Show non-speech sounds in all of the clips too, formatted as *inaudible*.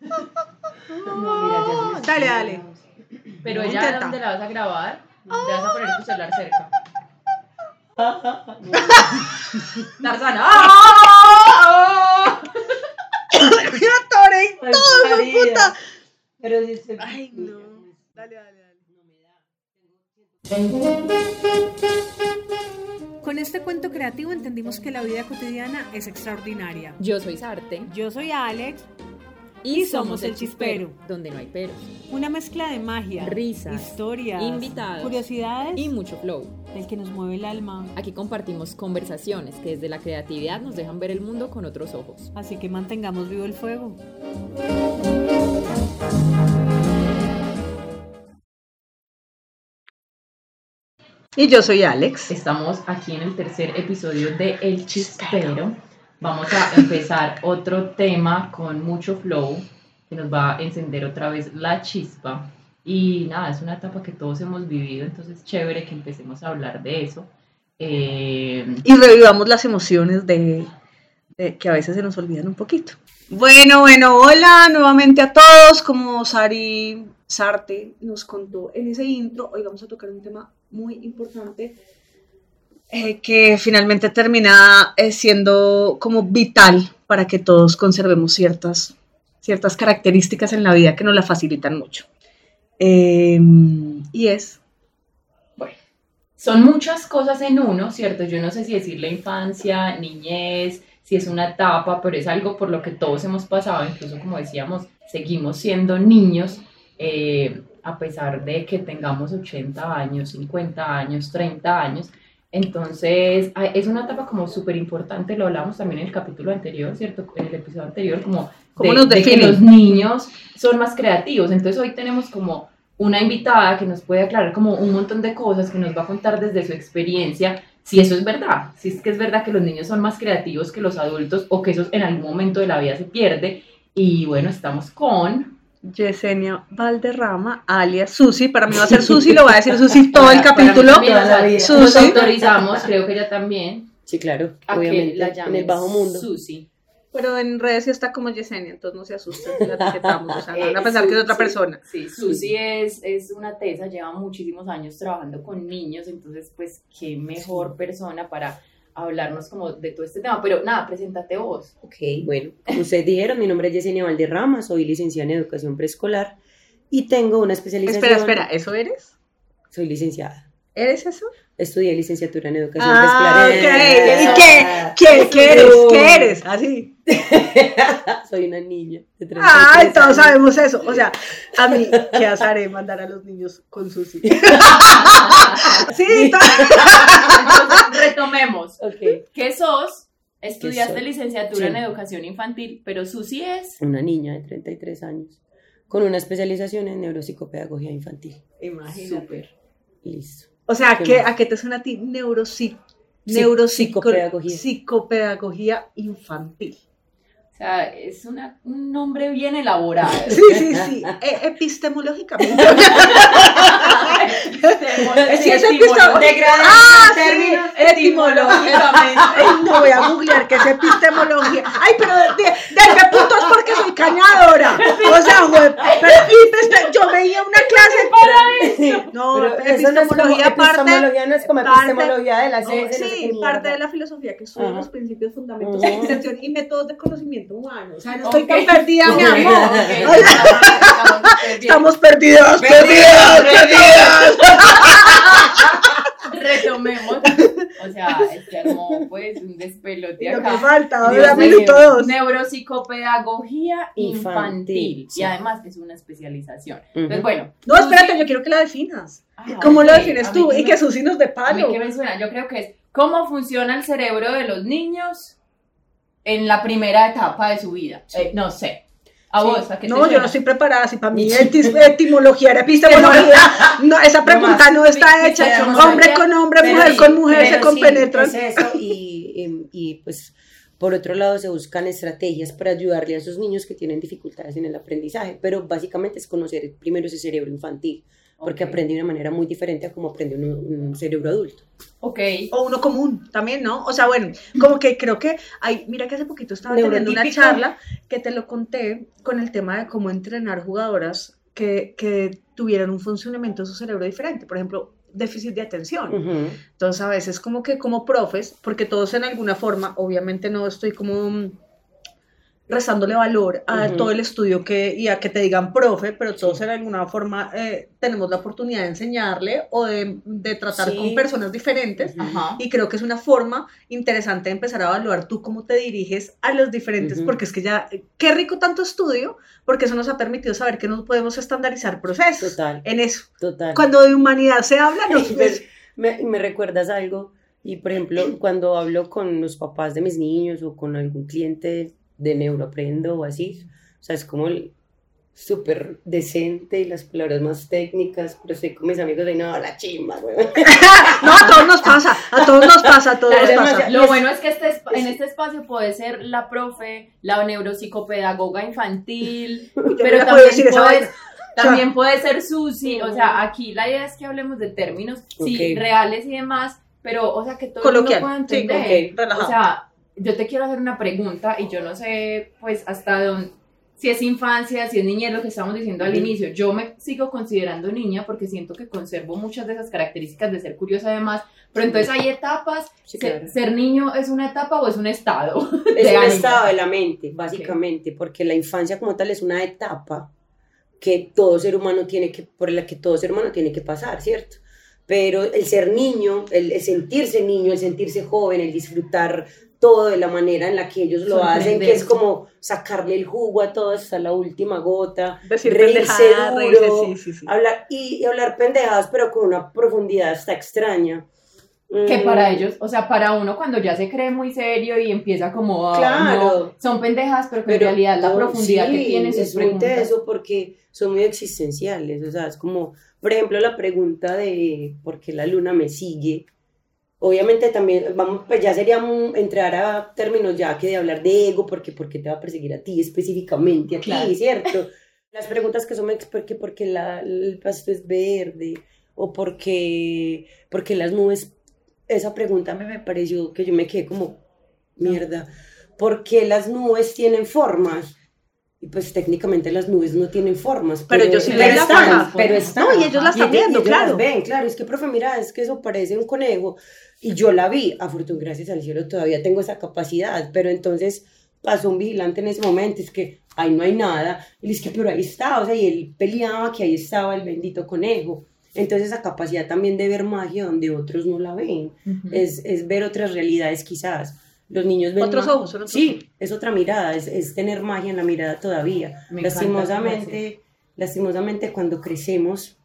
No, mira, ya Dale, dale. Pero No, ella, intenta. ¿dónde la vas a grabar? Te vas a poner tu celular cerca. *laughs* Tarzana. ¡Ah! Atoré en todo, puta. Pero si. Ay, no. Dale, dale, dale. Con este cuento creativo entendimos que la vida cotidiana es extraordinaria. Yo soy Sarte. Yo soy Alex, Y, somos El Chispero. Donde no hay peros. una mezcla de magia, Risas, historias, invitados, curiosidades Y mucho flow. del que nos mueve el alma. Aquí compartimos conversaciones que desde la creatividad nos dejan ver el mundo con otros ojos. Así que mantengamos vivo el fuego. Y yo soy Alex. Estamos aquí en el tercer episodio de El Chispero. Vamos a empezar otro tema con mucho flow que nos va a encender otra vez la chispa. Y nada, es una etapa que todos hemos vivido, entonces chévere que empecemos a hablar de eso. Eh, Y revivamos las emociones de, que a veces se nos olvidan un poquito. Bueno, bueno, hola nuevamente a todos. Como Sari Sarte nos contó en ese intro, hoy vamos a tocar un tema muy importante eh, que finalmente termina eh, siendo como vital para que todos conservemos ciertas, ciertas características en la vida que nos la facilitan mucho. Eh, y es Bueno, son muchas cosas en uno, ¿cierto? Yo no sé si decir la infancia, niñez, si es una etapa, pero es algo por lo que todos hemos pasado, incluso como decíamos, seguimos siendo niños, eh, a pesar de que tengamos 80 años, 50 años, 30 años. Entonces, es una etapa como súper importante, lo hablamos también en el capítulo anterior, ¿cierto? En el episodio anterior, como ¿Cómo de, nos de que los niños son más creativos. Entonces, hoy tenemos como una invitada que nos puede aclarar como un montón de cosas, que nos va a contar desde su experiencia si eso es verdad, si es que es verdad que los niños son más creativos que los adultos o que eso en algún momento de la vida se pierde. Y bueno, estamos con... Yesenia Valderrama, alias Susi. Para mí va a ser Susi, lo va a decir Susi todo el capítulo. Nos Susi. autorizamos, creo que ella también, Sí, claro, a que obviamente, la en el bajo mundo. Susi. Pero en redes sí está como Yesenia, entonces no se asusten, la etiquetamos. O sea, no van a Eh, pensar que es otra persona. Sí, Susi es, es una tesa, lleva muchísimos años trabajando con niños, entonces pues qué mejor persona para hablarnos como de todo este tema. Pero nada, preséntate vos. Ok, bueno, como ustedes dijeron, mi nombre es Yesenia Valderrama, soy licenciada en educación preescolar y tengo una especialización. Espera, espera, ¿eso eres? Soy licenciada. ¿Eres eso? Estudié licenciatura en educación Ah, preescolar. ok. ¿Y Ah, qué? ¿Qué, qué eres? ¿Qué eres? Así. *laughs* Soy una niña de 33 Ay, todos años. sabemos eso. O sea, a mí, ¿qué azaré mandar a los niños con Susi? *laughs* sí, to- Entonces, retomemos. ¿Qué sos? Estudiaste licenciatura Sí. en educación infantil, pero Susi es... una niña de 33 años con una especialización en neuropsicopedagogía infantil. Imagínate. Súper. Listo. O sea, ¿Qué. ¿a qué te suena a ti neuropsi- Psi- neuropsico- psicopedagogía. psicopedagogía infantil? O sea, es una, un nombre bien elaborado. Sí, sí, sí. *laughs* E- epistemológicamente. *laughs* Es Epistemológico. epistemología. Ah, sí, etimológicamente. Ay, no voy a googlear qué es epistemología. Ay, pero de, de, denme puntos porque soy cañadora. O sea, güey, pero epistem- yo veía una clase. No, Pero eso no es como- epistemología epistemología no es como parte- epistemología de la ciencia. no sí, parte de la filosofía que estudia Ajá. los principios, fundamentos, Ajá. extensión y métodos de conocimiento humano. O sea, no estoy Ok. tan perdida, mi Ok, amor. ok, estamos-. Estamos perdidos, Perdidos, perdidos, perdidos. Retomemos. O sea, se armó pues un despelote Lo que acá. falta, ahora mío. minuto dos. Neuropsicopedagogía infantil. Infantil, sí. Y además es una especialización. Entonces, bueno. No, espérate, yo quiero que la definas. Ah, ¿Cómo lo defines A tú? que Y me- que Susi nos A mí palo. que me suena, yo creo que es cómo funciona el cerebro de los niños en la primera etapa de su vida. Eh, no sé. A Sí. vos, ¿a qué te No, yo no estoy preparada. Si para mí *laughs* etimología era epistemología, *laughs* no, esa pregunta no está hecha. Hombre con hombre, mujer con mujer se compenetran. es eso, y, y- y, pues por otro lado se buscan estrategias para ayudarle a esos niños que tienen dificultades en el aprendizaje, pero básicamente es conocer primero ese cerebro infantil porque Ok. aprende de una manera muy diferente a como aprende un, un cerebro adulto. Ok. O uno común también, ¿no? O sea, bueno, como que creo que hay, mira que hace poquito estaba teniendo una charla que te lo conté con el tema de cómo entrenar jugadoras que, que tuvieran un funcionamiento de su cerebro diferente. Por ejemplo, déficit de atención. Ujú. Entonces, a veces como que como profes, porque todos en alguna forma, obviamente no estoy como mm, restándole valor a Ujú. todo el estudio que, y a que te digan profe, pero todos en alguna forma eh, tenemos la oportunidad de enseñarle o de, de tratar Sí. con personas diferentes. Ujú. Ajá. Y creo que es una forma interesante de empezar a evaluar tú cómo te diriges a los diferentes, Ujú. porque es que ya, eh, qué rico tanto estudio, porque eso nos ha permitido saber que no podemos estandarizar procesos Total, en eso. total. Cuando de humanidad se habla, nos, *laughs* Pues, me, me recuerdas algo y por ejemplo cuando hablo con los papás de mis niños o con algún cliente de neuroaprendo o así, o sea, es como el súper decente y las palabras más técnicas, pero estoy con mis amigos de no, la chimba, güey. *laughs* No, a todos nos pasa, a todos nos pasa, a todos nos pasa. Lo bueno es que este en este espacio puede ser la profe, la neuropsicopedagoga infantil, *laughs* pero también puede, vaina. también *laughs* puede ser Susi, o sea, aquí la idea es que hablemos de términos, sí, Ok. reales y demás, pero, o sea, que todo el mundo pueda sí, entender. ok, relajado. O sea, yo te quiero hacer una pregunta y yo no sé, pues, hasta dónde, si es infancia, si es niñez, lo que estábamos diciendo al inicio. Yo me sigo considerando niña porque siento que conservo muchas de esas características de ser curiosa además, pero entonces hay etapas. Sí, Ser, claro. ser niño es una etapa o es un estado. *laughs* Es un ánimo. estado de la mente, básicamente, porque la infancia como tal es una etapa que todo ser humano tiene que, por la que todo ser humano tiene que pasar, ¿cierto? Pero el ser niño, el sentirse niño, el sentirse joven, el disfrutar todo de la manera en la que ellos lo hacen, que es como sacarle el jugo a todo hasta la última gota, Decir reírse duro, reírse, sí, sí, sí. hablar y, y hablar pendejadas, pero con una profundidad hasta extraña. Que Mm, para ellos, o sea, para uno cuando ya se cree muy serio y empieza como a, Claro. no, son pendejas, pero que Pero en realidad la no, profundidad que tienen sus es muy preguntas. teso porque son muy existenciales, o sea, es como, por ejemplo, la pregunta de por qué la luna me sigue. Obviamente también, vamos, pues ya sería entrar a términos ya que de hablar de ego, porque por qué te va a perseguir a ti específicamente, a ti, Claro. ¿cierto? *laughs* Las preguntas que son, porque, porque la, el pasto es verde, o porque, porque las nubes, esa pregunta me, me pareció que yo me quedé como, mierda, ¿por qué las nubes tienen formas? Y pues técnicamente las nubes no tienen formas. Pero ellos sí ven la están, forma. pero están. No, y ellos las están viendo, ellos las claro. ven, claro, es que, profe, mira, es que eso parece un conejo. Y yo la vi, afortunadamente, gracias al cielo, todavía tengo esa capacidad. Pero entonces pasó un vigilante en ese momento, es que ahí no hay nada. Y le dije, pero ahí está, o sea, y él peleaba que ahí estaba el bendito conejo. Entonces esa capacidad también de ver magia donde otros no la ven, es, es ver otras realidades quizás. Los niños ven Otros ojos, son otros Sí, es otra mirada, es, es tener magia en la mirada todavía. Me lastimosamente, lastimosamente cuando crecemos,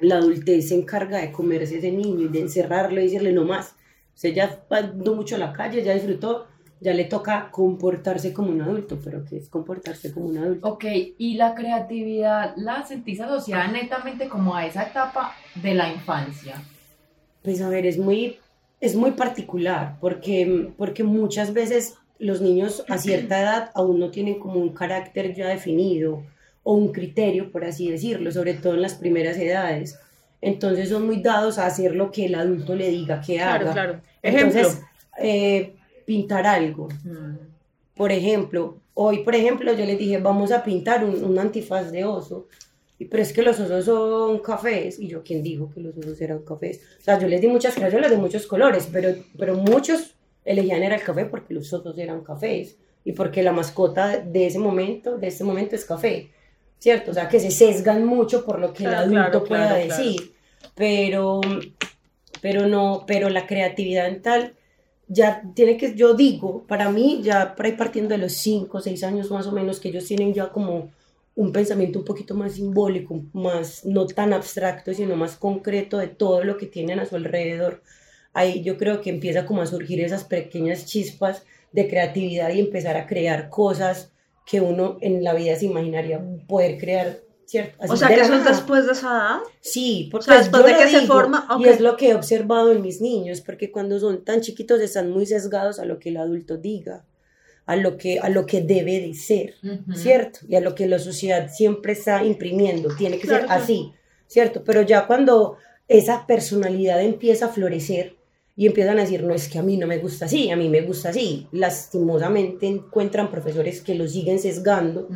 la adultez se encarga de comerse ese niño y de encerrarlo y decirle no más. Usted ya andó mucho a la calle, ya disfrutó, ya le toca comportarse como un adulto, pero ¿qué es comportarse como un adulto? Ok, y la creatividad la sentís asociada netamente como a esa etapa de la infancia. Pues a ver, es muy, es muy particular porque, porque muchas veces los niños a cierta edad aún no tienen como un carácter ya definido o un criterio, por así decirlo, sobre todo en las primeras edades. Entonces son muy dados a hacer lo que el adulto le diga que haga. Claro, claro. Ejemplo. Entonces, eh, pintar algo. Por ejemplo, hoy, por ejemplo, yo les dije, vamos a pintar un, un antifaz de oso. Pero es que los osos son cafés. Y yo, ¿quién dijo que los osos eran cafés? O sea, yo les di muchas crayolas de muchos colores, pero, pero muchos elegían era el café porque los osos eran cafés. Y porque la mascota de ese momento, de este momento es café. ¿Cierto? O sea, que se sesgan mucho por lo que Claro, el adulto claro, pueda claro. decir. Pero, pero no, pero la creatividad en tal ya tiene que, yo digo, para mí, ya por ahí partiendo de los 5 o 6 años más o menos, que ellos tienen ya como un pensamiento un poquito más simbólico, más no tan abstracto, sino más concreto de todo lo que tienen a su alrededor. Ahí yo creo que empieza como a surgir esas pequeñas chispas de creatividad y empezar a crear cosas que uno en la vida se imaginaría poder crear, ¿cierto? Así O sea, que eso es después de esa edad. Sí, porque O sea, después yo de que se forma, y ok. es lo que he observado en mis niños, porque cuando son tan chiquitos están muy sesgados a lo que el adulto diga, a lo que, a lo que debe de ser. ¿cierto? Y a lo que la sociedad siempre está imprimiendo, tiene que Claro, ser así. ¿cierto? Pero ya cuando esa personalidad empieza a florecer y empiezan a decir, no, es que a mí no me gusta así, a mí me gusta así, lastimosamente encuentran profesores que los siguen sesgando,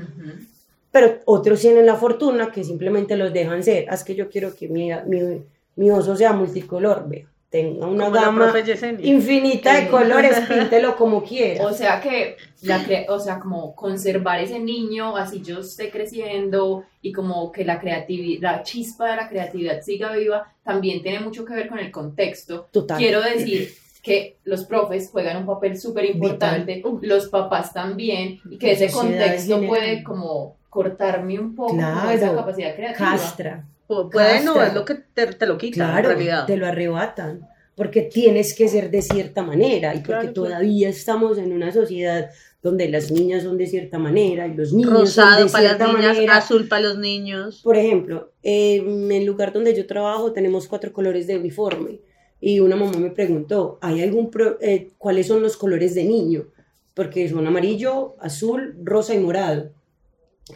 pero otros tienen la fortuna que simplemente los dejan ser. Ah, Es que yo quiero que mi, mi, mi oso sea multicolor, vea, tenga una gama infinita de colores, *laughs* píntelo como quiera. O sea que, la cre- o sea, como conservar ese niño, así yo esté creciendo y como que la creatividad, la chispa de la creatividad siga viva, también tiene mucho que ver con el contexto. Total. Quiero decir que los profes juegan un papel súper importante, los papás también, y que ese contexto puede como cortarme un poco Claro. esa capacidad creativa. Castra. Pu- Puede no, es lo que te, te lo quita Claro, en realidad. te lo arrebatan, porque tienes que ser de cierta manera y porque Claro, claro. todavía estamos en una sociedad donde las niñas son de cierta manera y los niños son Rosado de para las cierta niñas, manera. azul para los niños. Por ejemplo, en el lugar donde yo trabajo tenemos cuatro colores de uniforme y una mamá me preguntó, ¿hay algún pro- eh, cuáles son los colores de niño? Porque son amarillo, azul, rosa y morado.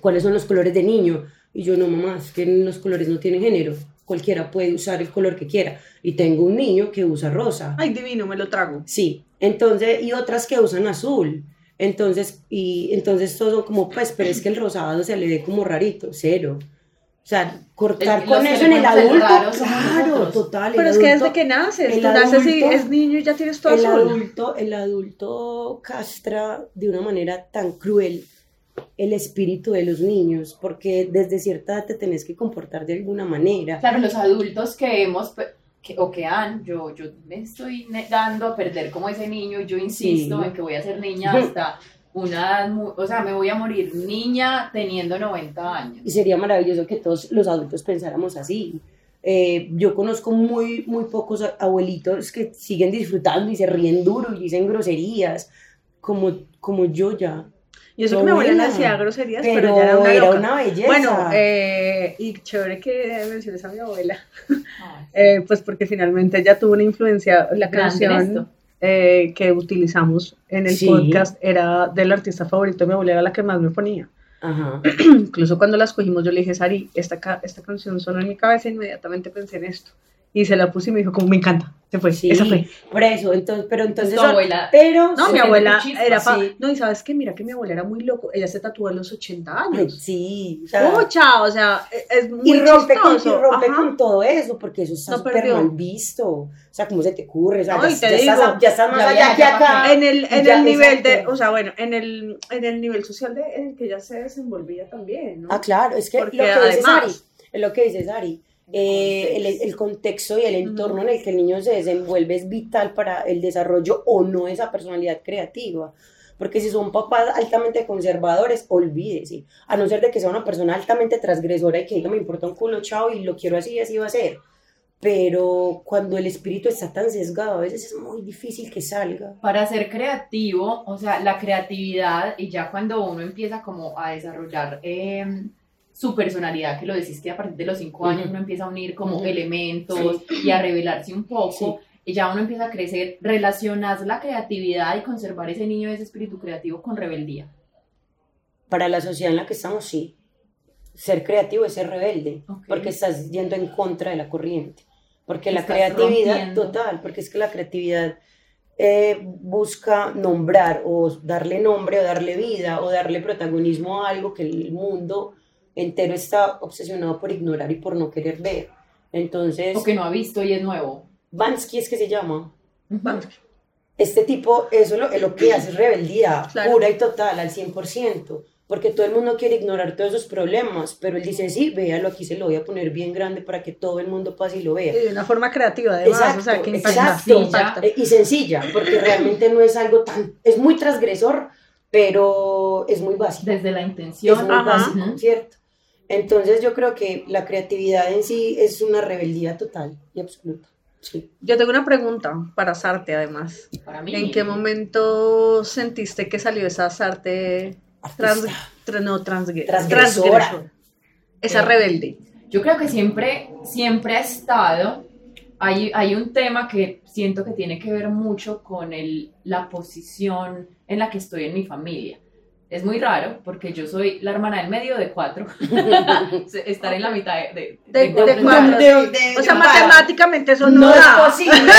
¿Cuáles son los colores de niño? Y yo no, mamá, es que los colores no tienen género. Cualquiera puede usar el color que quiera. Y tengo un niño que usa rosa. Ay, divino, me lo trago. Sí, entonces, y otras que usan azul. Entonces, y entonces todo como, pues, pero es que el rosado se le ve como rarito, cero. O sea, cortar El- con eso en el adulto, claro, total. Pero es que adulto- desde que naces, tú naces y adulto- es niño y ya tienes todo el azul. adulto, el adulto castra de una manera tan cruel el espíritu de los niños, porque desde cierta edad te tenés que comportar de alguna manera. Claro, los adultos que hemos, que, o que han, yo, yo me estoy negando a perder como ese niño, yo insisto Sí. en que voy a ser niña hasta una o sea, me voy a morir niña teniendo 90 años. Y sería maravilloso que todos los adultos pensáramos así. Eh, yo conozco muy, muy pocos abuelitos que siguen disfrutando y se ríen duro y dicen groserías, como, como yo ya. Y eso que mi abuela decía groserías, pero, Pero ya era una era loca. una belleza. Bueno, eh, y chévere que menciones a mi abuela, *laughs* Ay, eh, pues porque finalmente ella tuvo una influencia, la canción eh, que utilizamos en el Sí. podcast era del artista favorito de mi abuela, era la que más me ponía. Ajá. *clears throat* Incluso cuando la escogimos, yo le dije, Sari, esta, esta canción sonó en mi cabeza e inmediatamente pensé en esto. Y se la puse y me dijo, como me encanta. Se fue, Sí, esa fue. por eso, entonces, pero entonces... tu abuela, pero... No, mi abuela chispa, era pa- sí. No, y sabes qué, mira que mi abuela era muy loco. Ella se tatuó a los 80 Ay, años. sí, o sea, Pucha, o sea, e- es muy y rompe, con, y chistoso. rompe Ajá. con todo eso, porque eso está No súper perdió. mal visto. O sea, ¿cómo se te ocurre? O sea, No, ya, y te ya estás, digo, ya estás más ya allá que ya acá. En el, en Ya, el nivel de, exacto. o sea, bueno, en el, en el nivel social de, en el que ella se desenvolvía también, ¿no? Ah, claro, es que Porque lo que dice además- Sari, es lo que dice Sari, eh, el, el contexto y el entorno en el que el niño se desenvuelve es vital para el desarrollo o no de esa personalidad creativa. Porque si son papás altamente conservadores, olvídese. A no ser de que sea una persona altamente transgresora y que diga, me importa un culo, chao, y lo quiero así, así va a ser. Pero cuando el espíritu está tan sesgado, a veces es muy difícil que salga. para ser creativo, o sea, la creatividad, y ya cuando uno empieza como a desarrollar eh, su personalidad, que lo decís que a partir de los cinco años uno empieza a unir como elementos y a revelarse un poco, y ya uno empieza a crecer, relacionas la creatividad y conservar ese niño, ese espíritu creativo con rebeldía. Para la sociedad en la que estamos, sí. Ser creativo es ser rebelde. Porque estás yendo en contra de la corriente. Porque la creatividad, rompiendo. total, porque es que la creatividad eh, busca nombrar o darle nombre o darle vida o darle protagonismo a algo que el mundo entero está obsesionado por ignorar y por no querer ver. Entonces, O que no ha visto y es nuevo. Bansky es que se llama. Vamos. Este tipo, eso lo, lo que hace es rebeldía Claro. pura y total, al 100%, porque todo el mundo quiere ignorar todos esos problemas, pero él dice, sí, véalo, aquí se lo voy a poner bien grande para que todo el mundo pase y lo vea. Y de una forma creativa, además, Exacto, o sea, que impacta. exacto. impacta. Eh, Y sencilla, porque realmente no es algo tan, es muy transgresor, pero es muy básico. Desde la Es intención. muy Ajá. básico. ¿cierto? Entonces yo creo que la creatividad en sí es una rebeldía total y absoluta. Sí. Yo tengo una pregunta para Sarte, además. Para mí. ¿En qué momento sentiste que salió esa Sarte trans, tra- no, transgre- Transgresora. transgresora? Esa Sí. rebelde. Yo creo que siempre, siempre ha estado, hay, hay un tema que siento que tiene que ver mucho con el, la posición en la que estoy en mi familia. Es muy raro porque yo soy la hermana del medio de cuatro. *laughs* Estar en la mitad de, de, De, de de cuatro. o sea, matemáticamente eso no, No es posible.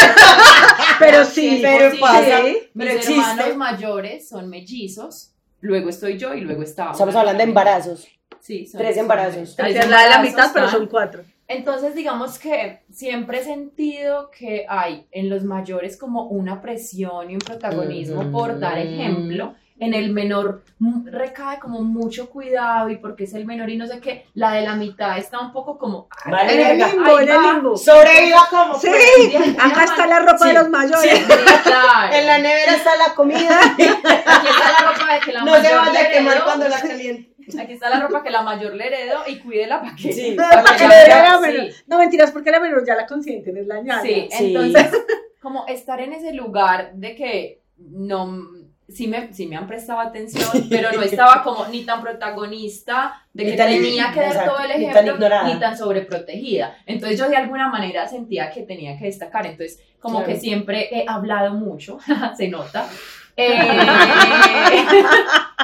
*laughs* pero sí. Pero Sí, pasa. sí. Mis Pero hermanos mayores son mellizos, luego estoy yo y luego está. Estamos hablando de embarazos. Sí, son- Tres embarazos. tres Es la de la embarazos, mitad, pero ¿tá? son cuatro. Entonces, digamos que siempre he sentido que hay en los mayores como una presión y un protagonismo por dar Mm. ejemplo. En el menor mm, recae como mucho cuidado y porque es el menor y no sé qué. La de la mitad está un poco como. Vale, En el limbo, en el limbo. Sobreviva como Sí, alguna acá está la ropa de los mayores. sí. Claro. En la nevera está la comida. *laughs* Aquí está la ropa de que la No se mayor vaya a le quemar heredó. cuando la caliente. Aquí está la ropa que la mayor le heredó y cuídela para que. Sí. *laughs* Para que la le dé mayor- la menor. sí. No, mentiras, porque la menor ya la consienten, es la ñaña. Sí, Sí. entonces, como estar en ese lugar de que no, sí me, sí me han prestado atención, *laughs* pero no estaba como ni tan protagonista de que tenía que dar todo el ni tan ejemplo, ignorada. ni tan sobreprotegida. Entonces yo de alguna manera sentía que tenía que destacar, entonces como Claro. que siempre he hablado mucho, *laughs* se nota. *laughs* Eh,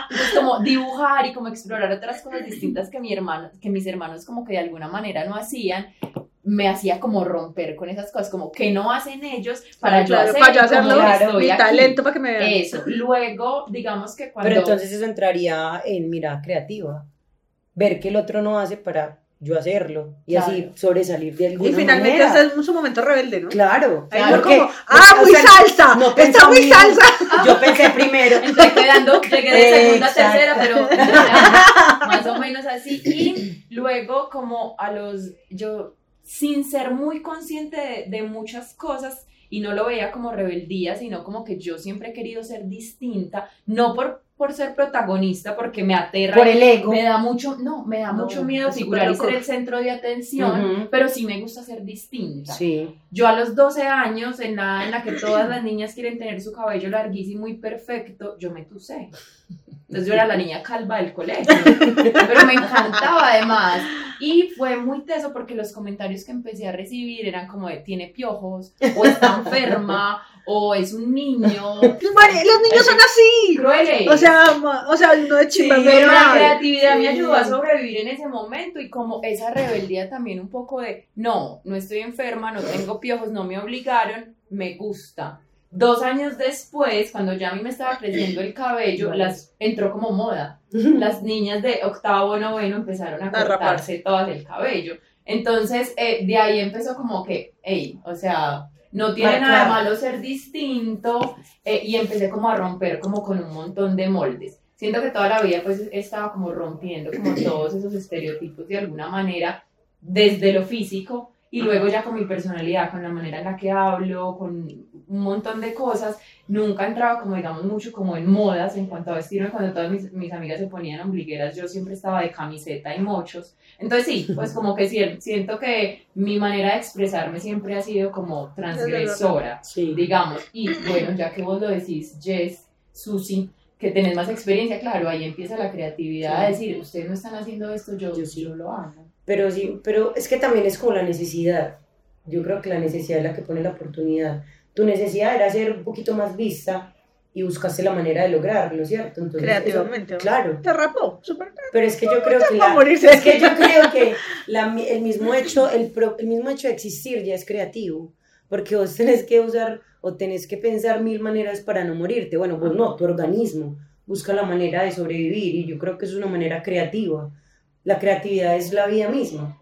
entonces, como dibujar y como explorar otras cosas distintas que mi hermano, que mis hermanos como que de alguna manera no hacían, me hacía como romper con esas cosas, como que no hacen ellos para Claro, yo hacer, para yo hacerlo, claro, mi talento para que me vean. Eso. Luego, digamos que cuando Pero entonces eso entraría en mirada creativa. Ver que el otro no hace para yo hacerlo. Y así Claro. sobresalir de alguna Y finalmente manera. ese es su momento rebelde, ¿no? Claro. Ahí Claro, porque- como, ah, muy sea, salsa, no está muy mismo. salsa. Yo pensé primero. *laughs* Estoy quedando, llegué de segunda tercera, pero *laughs* más o menos así. Y luego, como a los, yo, sin ser muy consciente de, muchas cosas, y no lo veía como rebeldía, sino como que yo siempre he querido ser distinta, no por, por ser protagonista, porque me aterra. Por el ego. Me da mucho, no, me da No, mucho miedo figurar y ser el centro de atención, Ujú. pero sí me gusta ser distinta. Sí. Yo a los 12 años, en la, en la que todas las niñas quieren tener su cabello larguísimo y perfecto, yo me tusé. Entonces yo era la niña calva del colegio, pero me encantaba además. Y fue muy teso porque los comentarios que empecé a recibir eran como de tiene piojos, o está enferma, o es un niño. *laughs* Los niños son así. Crueles. O sea, o sea, uno de chimba Sí, Pero la creatividad me ayudó a sobrevivir en ese momento y como esa rebeldía también un poco de, no, no estoy enferma, no tengo piojos, no me obligaron, me gusta. Dos años después, cuando ya a mí me estaba creciendo el cabello, las entró como moda. *laughs* Las niñas de octavo, noveno empezaron a cortarse todas el cabello. Entonces, eh, de ahí empezó como que, hey, o sea, no tiene nada de malo ser distinto eh, y empecé como a romper como con un montón de moldes. Siento que toda la vida pues estaba como rompiendo como *clears throat* todos esos estereotipos de alguna manera desde lo físico y luego ya con mi personalidad, con la manera en la que hablo, con un montón de cosas, nunca entraba como digamos mucho como en modas en cuanto a vestirme, cuando todas mis, mis amigas se ponían ombligueras, yo siempre estaba de camiseta y mochos, entonces sí, pues como que sí, siento que mi manera de expresarme siempre ha sido como transgresora, Sí. digamos, y bueno, ya que vos lo decís, Jess, Susi, que tenés más experiencia, claro, ahí empieza la creatividad de decir, ustedes no están haciendo esto, yo, Yo sí. yo lo hago. Pero sí, pero es que también es como la necesidad. Yo creo que la necesidad es la que pone la oportunidad. Tu necesidad era ser un poquito más vista y buscaste la manera de lograrlo, ¿cierto? Entonces, Creativamente. eso- claro. Te rapó, súper. Pero es que yo creo que *laughs* la, es que yo creo que la- el mismo hecho, el, pro- el mismo hecho de existir ya es creativo, porque vos tenés que usar o tenés que pensar mil maneras para no morirte. Bueno, vos no, tu organismo busca la manera de sobrevivir y yo creo que es una manera creativa. La creatividad es la vida misma,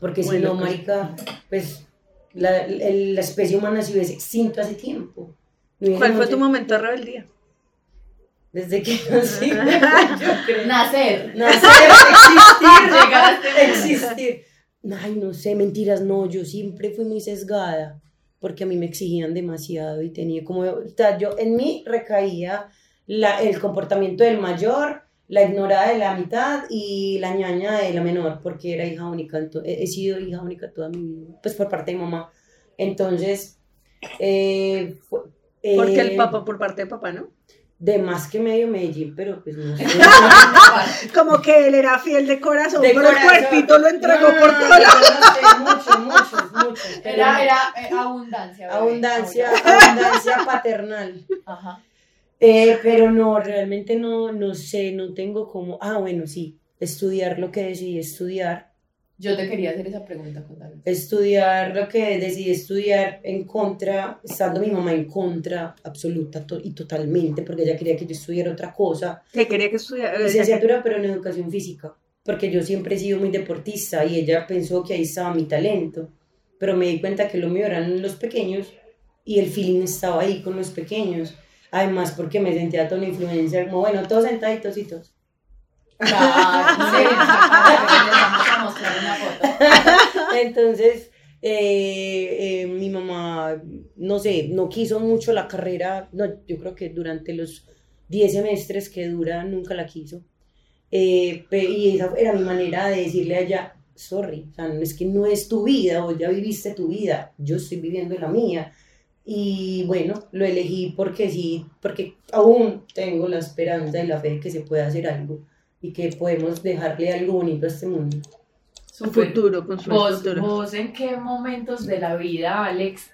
porque si Bueno, no, pues. marica, pues la, el- la especie humana se hubiese extinto hace tiempo. No ¿Cuál fue tu momento de rebeldía? Desde que *laughs* nací, yo creo. Nacer. Nacer, existir, Llegar a mundo. existir. Ay, no sé, mentiras, no, yo siempre fui muy sesgada porque a mí me exigían demasiado y tenía como, o sea, yo en mí recaía la, el comportamiento del mayor, la ignorada de la mitad y la ñaña de la menor, porque era hija única, he, sido hija única toda mi vida, pues por parte de mamá. Entonces, eh, fue- Porque el eh, papá, por parte de papá, ¿no? De más que medio Medellín, pero pues no sé. Como que él era fiel de corazón, De pero corazón. el cuerpito lo entregó No, por no, todos no, sé, mucho, mucho, mucho. Era, era eh, abundancia. bebé, abundancia, abundancia. abundancia paternal. Ajá. Eh, pero no, realmente no, no sé, no tengo como, ah, bueno, sí, estudiar lo que decidí estudiar, Yo te quería hacer esa pregunta, contanos. estudiar lo que decidí estudiar en contra, estando mi mamá en contra absoluta to- y totalmente, porque ella quería que yo estudiara otra cosa, Que quería que estudiara. licenciatura pero en educación física, porque yo siempre he sido muy deportista y ella pensó que ahí estaba mi talento, pero me di cuenta que lo mío eran los pequeños y el feeling estaba ahí con los pequeños, además porque me sentía toda una influencia, como bueno, todos sentaditos y todos. Entonces, eh, eh, mi mamá, no sé, no quiso mucho la carrera, no, yo creo que durante los 10 semestres que dura, nunca la quiso. Eh, y esa era mi manera de decirle a ella, sorry, o sea, es que no es tu vida, o ya viviste tu vida, yo estoy viviendo la mía. Y bueno, lo elegí porque sí, porque aún tengo la esperanza y la fe de que se puede hacer algo y que podemos dejarle algo bonito a este mundo. Un Súper. futuro, con su ¿Vos, futuro. ¿Vos en qué momentos de la vida, Alex,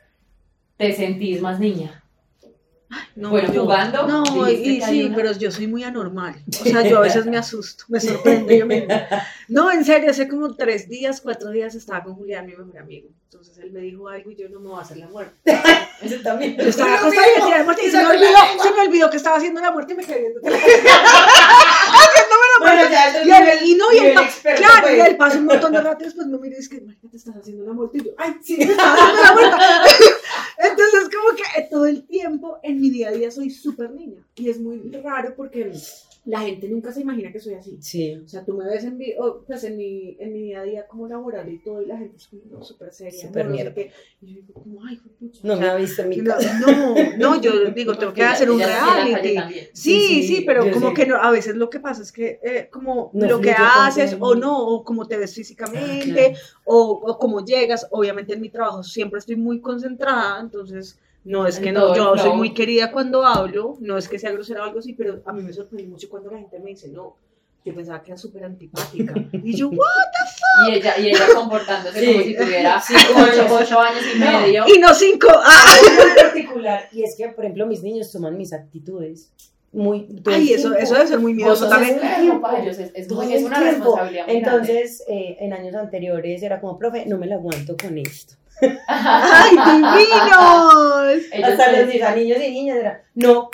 te sentís más niña? No, bueno, yo- jugando, No, y sí, una- pero yo soy muy anormal. O sea, yo a veces me asusto, me sorprendo yo misma. *laughs* No, en serio, hace como tres días, cuatro días estaba con Julián, mi mejor amigo. Entonces él me dijo algo y yo no me voy a hacer la muerte. *laughs* Eso también. Yo estaba acostada y decía la muerte y se me olvidó, se me olvidó que estaba haciendo la muerte y me quedé viendo *laughs* televisión. *laughs* Bueno, ya, Y, el- y no, y el, experto, claro, pues. y él pasa un montón de rato después me mira y dice que, marica, te estás haciendo la muerte. Y yo, ay, sí, me estaba haciendo la muerte. Entonces, como que todo el tiempo en mi día a día soy súper niña. Y es muy raro porque la gente nunca se imagina que soy así. Sí. O sea, tú me ves en mi, o, pues en mi, en mi día a día como laboral y todo, y la gente es como no, súper seria. Súper no, no sé mierda. qué. Y yo digo, como, ay, pucha. No o me ha visto en mi no, casa. no, no, *laughs* yo digo, tengo que hacer un reality. Sí, Sí, sí, sí, pero como sé. que no, a veces lo que pasa es que eh, como No lo que haces o no, o cómo te ves físicamente, claro. o, o cómo llegas, obviamente en mi trabajo siempre estoy muy concentrada, entonces no es En que no, yo soy muy querida cuando hablo, no es que sea grosera o algo así, pero a mí me sorprende mucho cuando la gente me dice, no, yo pensaba que era súper antipática, y yo, *laughs* ¿what? Y ella, y ella comportándose Sí. como si tuviera Sí, ocho, ocho. ocho años y No. medio. Y no cinco, ah, Algo muy particular. Y es que, por ejemplo, mis niños toman mis actitudes. Muy. ay, eso, eso debe ser muy miedoso también. espejo para ellos, es, es, Todo muy- es una tiempo. responsabilidad. Entonces, eh, en años anteriores era como, profe, no me la aguanto con esto. ¡Ay, divinos! Ellos Hasta te- los hijas, niños y niñas era, no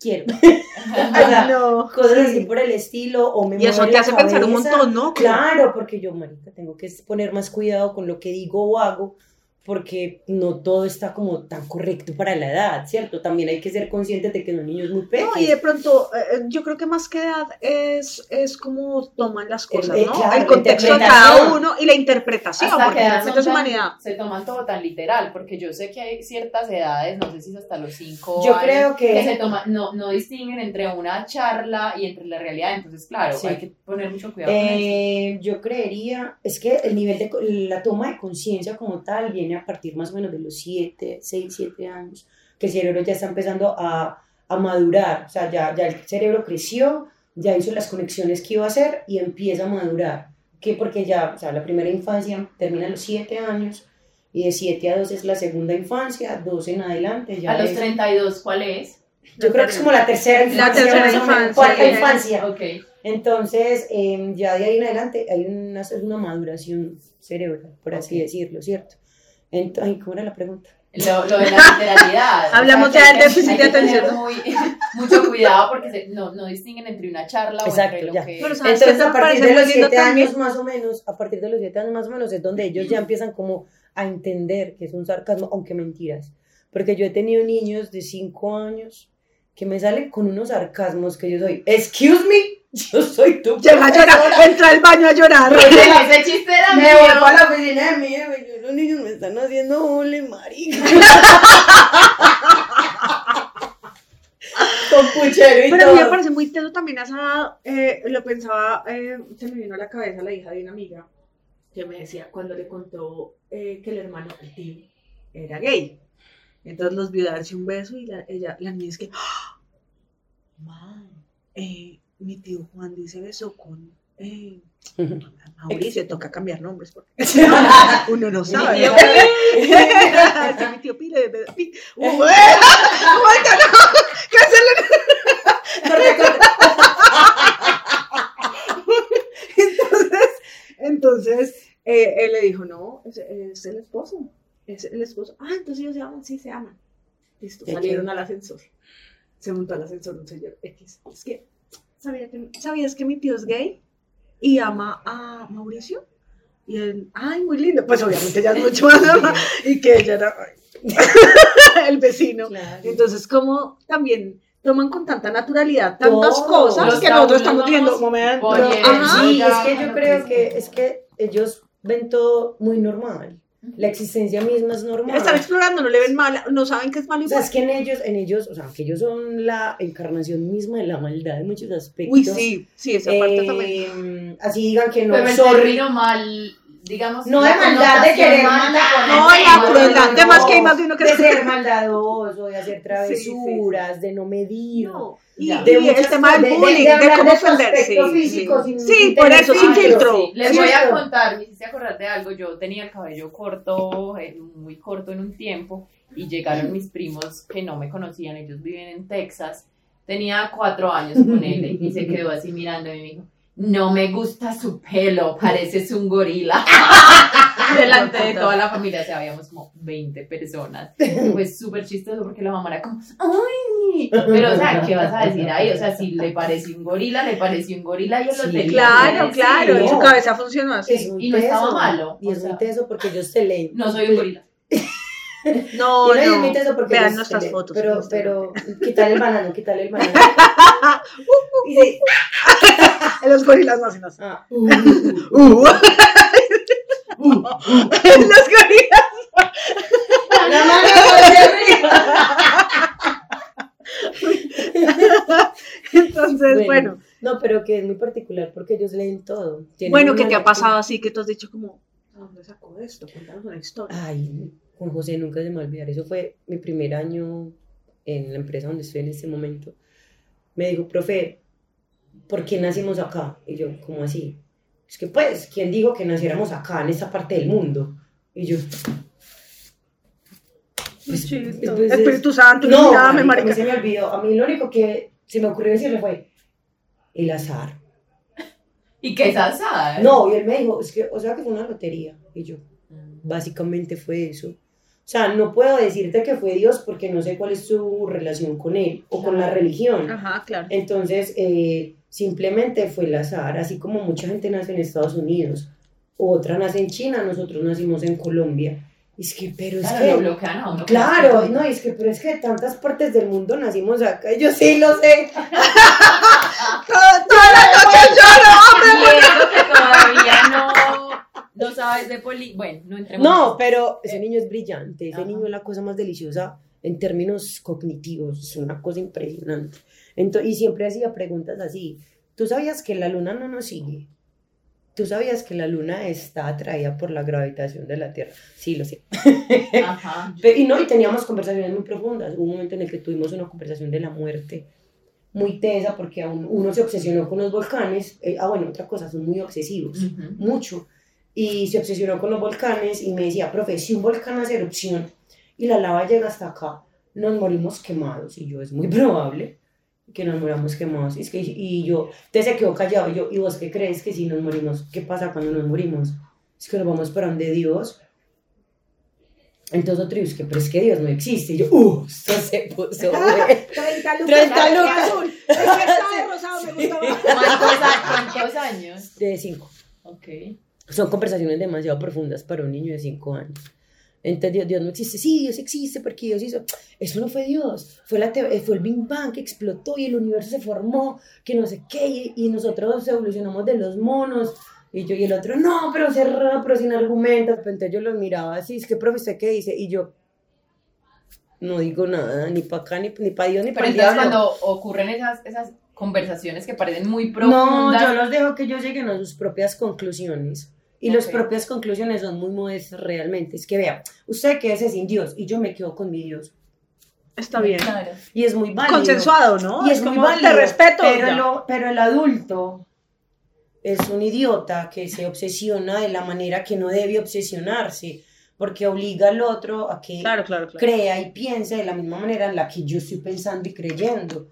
quiero. Ay, *laughs* O sea, no. Cosas Sí. así por el estilo. O me Y eso te hace pensar un montón, ¿no? Claro, porque yo, marica, tengo que poner más cuidado con lo que digo o hago, porque no todo está como tan correcto para la edad, ¿cierto? También hay que ser conscientes de que los niños muy No, pequeños. y de pronto, eh, yo creo que más que edad es, es como toman las cosas, Eh, ¿no? claro, el contexto de cada uno y la interpretación, hasta porque que edad finalmente son es tan- humanidad. se toman todo tan literal, porque yo sé que hay ciertas edades, no sé si es hasta los cinco Yo años, creo que- se toman, no, no distinguen entre una charla y entre la realidad, entonces claro, Sí. hay que poner mucho cuidado con eso. Eh, yo creería, es que el nivel de co- la toma de conciencia como tal viene a partir más o menos de los 7, 6, 7 años, que el cerebro ya está empezando a, a madurar, o sea, ya, ya el cerebro creció, ya hizo las conexiones que iba a hacer y empieza a madurar, que porque ya, o sea, la primera infancia termina a los 7 años y de 7 a 12 es la segunda infancia, 12 en adelante ya A los es- 32, ¿cuál es? yo creo que es como la tercera infancia, tercera o menos, infancia, cuarta infancia. Ok. Entonces, em, ya de ahí en adelante hay una, una maduración cerebral, por así Ok. decirlo, ¿cierto? Ent- ay, ¿cómo era la pregunta? Lo, lo de la literalidad. Hablamos *laughs* O sea, ya del hay- déficit de que *laughs* tener atención. muy- mucho cuidado porque se- no, no distinguen entre una charla Exacto, o entre lo ya. que... Pero, ¿sabes Entonces, a partir de los 7 también? años más o menos, a partir de los 7 años más o menos es donde ellos ya empiezan como a entender que es un sarcasmo, aunque mentiras. Porque yo he tenido niños de 5 años que me salen con unos sarcasmos que yo soy, excuse me, *laughs* yo soy tu Llega a llorar, profesora". entra al baño a llorar. *laughs* Ese chiste era Me vuelvo a la oficina de mí, los niños me están haciendo bullying, marica. *laughs* Con puchero y Pero a mí me parece muy teso también esa eh, lo pensaba, eh, se me vino a la cabeza la hija de una amiga que me decía cuando le contó eh, que el hermano, el tío, era gay. Entonces los vio darse un beso y la, ella, la niña es que. Ma, eh, mi tío Juan dice besó con eh, *laughs* Mauricio, toca cambiar nombres porque *laughs* uno no Mi sabe. tío *laughs* mi tío Pile. de- de- Pi-. ¡Aguanta, no! ¡Cancelen! No recuerdo. Entonces, entonces eh, él le dijo, no, es, es el esposo. Es el esposo. Ah, entonces ellos se aman, sí, se aman. Listo, ¿De salieron qué? al ascensor. Se montó al ascensor un señor X. Es que, ¿sabía que, ¿sabías que mi tío es gay? Y ama a Mauricio. Y él, ay, muy lindo. Pues obviamente ya es *laughs* mucho más. Y que ella era *laughs* el vecino. Claro. Entonces, como también toman con tanta naturalidad tantas cosas que nosotros estamos viendo. Momento. Oye, Ajá. Sí, ya, es que yo creo que es que ellos ven todo muy normal. La existencia misma es normal. Están explorando, no le ven mal, no saben que es malo O sea, es que en ellos, en ellos, o sea, que ellos son la encarnación misma de la maldad en muchos aspectos. Uy, sí, sí, esa parte Eh, también. Así digan que no, Pero el sorry. mal, digamos. No de maldad, de querer con No, la crueldad, además que hay más de uno que de ser *laughs* maldadoso, de hacer sí, travesuras, de no medir. No. Y, Ya. y De el tema del de- de- bullying, de de, cómo de su ofender. aspecto Sí, físico sí. sin- Sí, sin por eso, sin filtro. les Sí, voy a contar, me hiciste acordar de algo. Yo tenía el cabello corto, eh, muy corto en un tiempo, y llegaron mis primos que no me conocían, ellos viven en Texas. Tenía cuatro años con él y se quedó así mirando y me dijo: No me gusta su pelo, pareces un gorila. *laughs* Delante de toda la familia, o sea, habíamos como 20 personas. Fue súper chistoso porque la mamá era como, ¡ay! Pero, o sea, ¿qué vas a decir ahí? O sea, si le pareció un gorila, le pareció un gorila y él lo Sí, tenía. Claro, que claro, en su cabeza funcionó así. Es Y no estaba malo, Y es sea. muy teso porque ellos se leen. No soy un gorila. *laughs* *laughs* No, Y no, no. porque Vean nuestras fotos. Pero, pero, quítale el banano, quítale el banano. *laughs* Y se- *laughs* Los gorilas no hacen así. ah, Uh. Los gorilas. La mano hacia arriba. Entonces, bueno. No, pero que es muy particular porque ellos leen todo. Tienen Bueno, ¿qué te ha pasado así que tú has dicho como, ¿de dónde sacó esto? Cuéntanos una historia. Ay, Juan José, nunca se me va a olvidar. Eso fue mi primer año en la empresa donde estoy en este momento. Me dijo, profe, ¿por qué nacimos acá? Y yo, ¿cómo así? Es que pues, ¿quién dijo que naciéramos acá, en esta parte del mundo? Y yo, pues, pues, pues, Espíritu Santo, no, ilumíname, a mí, a mí marica. se me olvidó. A mí lo único que se me ocurrió decirle fue, el azar. ¿Y qué es azar? No, y él me dijo, es que, o sea, que fue una lotería. Y yo, básicamente fue eso. O sea, no puedo decirte que fue Dios porque no sé cuál es su relación con él o con la religión. Ajá, claro. Entonces, eh, simplemente fue el azar, así como mucha gente nace en Estados Unidos, otra nace en China, nosotros nacimos en Colombia. Es que, pero es Claro, que... lo bloquean a uno. Claro, no, es que, pero es que de tantas partes del mundo nacimos acá, yo sí lo sé. Toda la noche lloro, sabes de poli... Bueno, no entremos No, pero ese niño es brillante, ese Ajá. niño es la cosa más deliciosa en términos cognitivos, es una cosa impresionante. Y siempre hacía preguntas así, ¿tú sabías que la luna no nos sigue? ¿Tú sabías que la luna está atraída por la gravitación de la Tierra? Sí, lo sé. Ajá. *laughs* Y no, y teníamos conversaciones muy profundas. Hubo un momento en el que tuvimos una conversación de la muerte muy tesa porque aún uno se obsesionó con los volcanes. Eh, ah, bueno, otra cosa, son muy obsesivos mucho y se obsesionó con los volcanes y me decía, profe, si un volcán hace erupción y la lava llega hasta acá, nos morimos quemados. Y yo, es muy probable que nos moramos quemados. Y, es que, y yo, entonces se quedó callado. Y yo, ¿y vos qué crees que si nos morimos? ¿Qué pasa cuando nos morimos? Es que nos vamos para donde Dios. Entonces otro dice, que pero es que Dios no existe. Y yo, ¡uh! Esto se puso *laughs* bueno. 30 lucas. 30 de lucas. azul. Es que estaba de rosado, me gustaba. ¿Cuántos, ¿Cuántos años? De cinco. Ok. Son conversaciones demasiado profundas para un niño de 5 años. Entonces Dios, Dios no existe. Sí, Dios existe porque Dios hizo. Eso no fue Dios. Fue, la fue el Big Bang que explotó y el universo se formó, que no sé qué. Y, y nosotros evolucionamos de los monos. Y yo y el otro, no, pero cerrado, pero sin argumentos. Pero entonces yo los miraba así, es que profe, ¿usted qué dice? Y yo, no digo nada, ni para acá, ni, ni para Dios, ni Pero para el entonces diablo. cuando ocurren esas, esas conversaciones que parecen muy No, profundas... yo los dejo que ellos lleguen a sus propias conclusiones. Y las Ok. propias conclusiones son muy modestas realmente. Es que vea, usted quédese sin Dios y yo me quedo con mi Dios. Está bien. Claro. Y es muy válido. Consensuado, ¿no? Y es muy como válido. te respeto. Pero, lo- pero el adulto es un idiota que se obsesiona de la manera que no debe obsesionarse, porque obliga al otro a que Claro, claro, claro. crea y piense de la misma manera en la que yo estoy pensando y creyendo.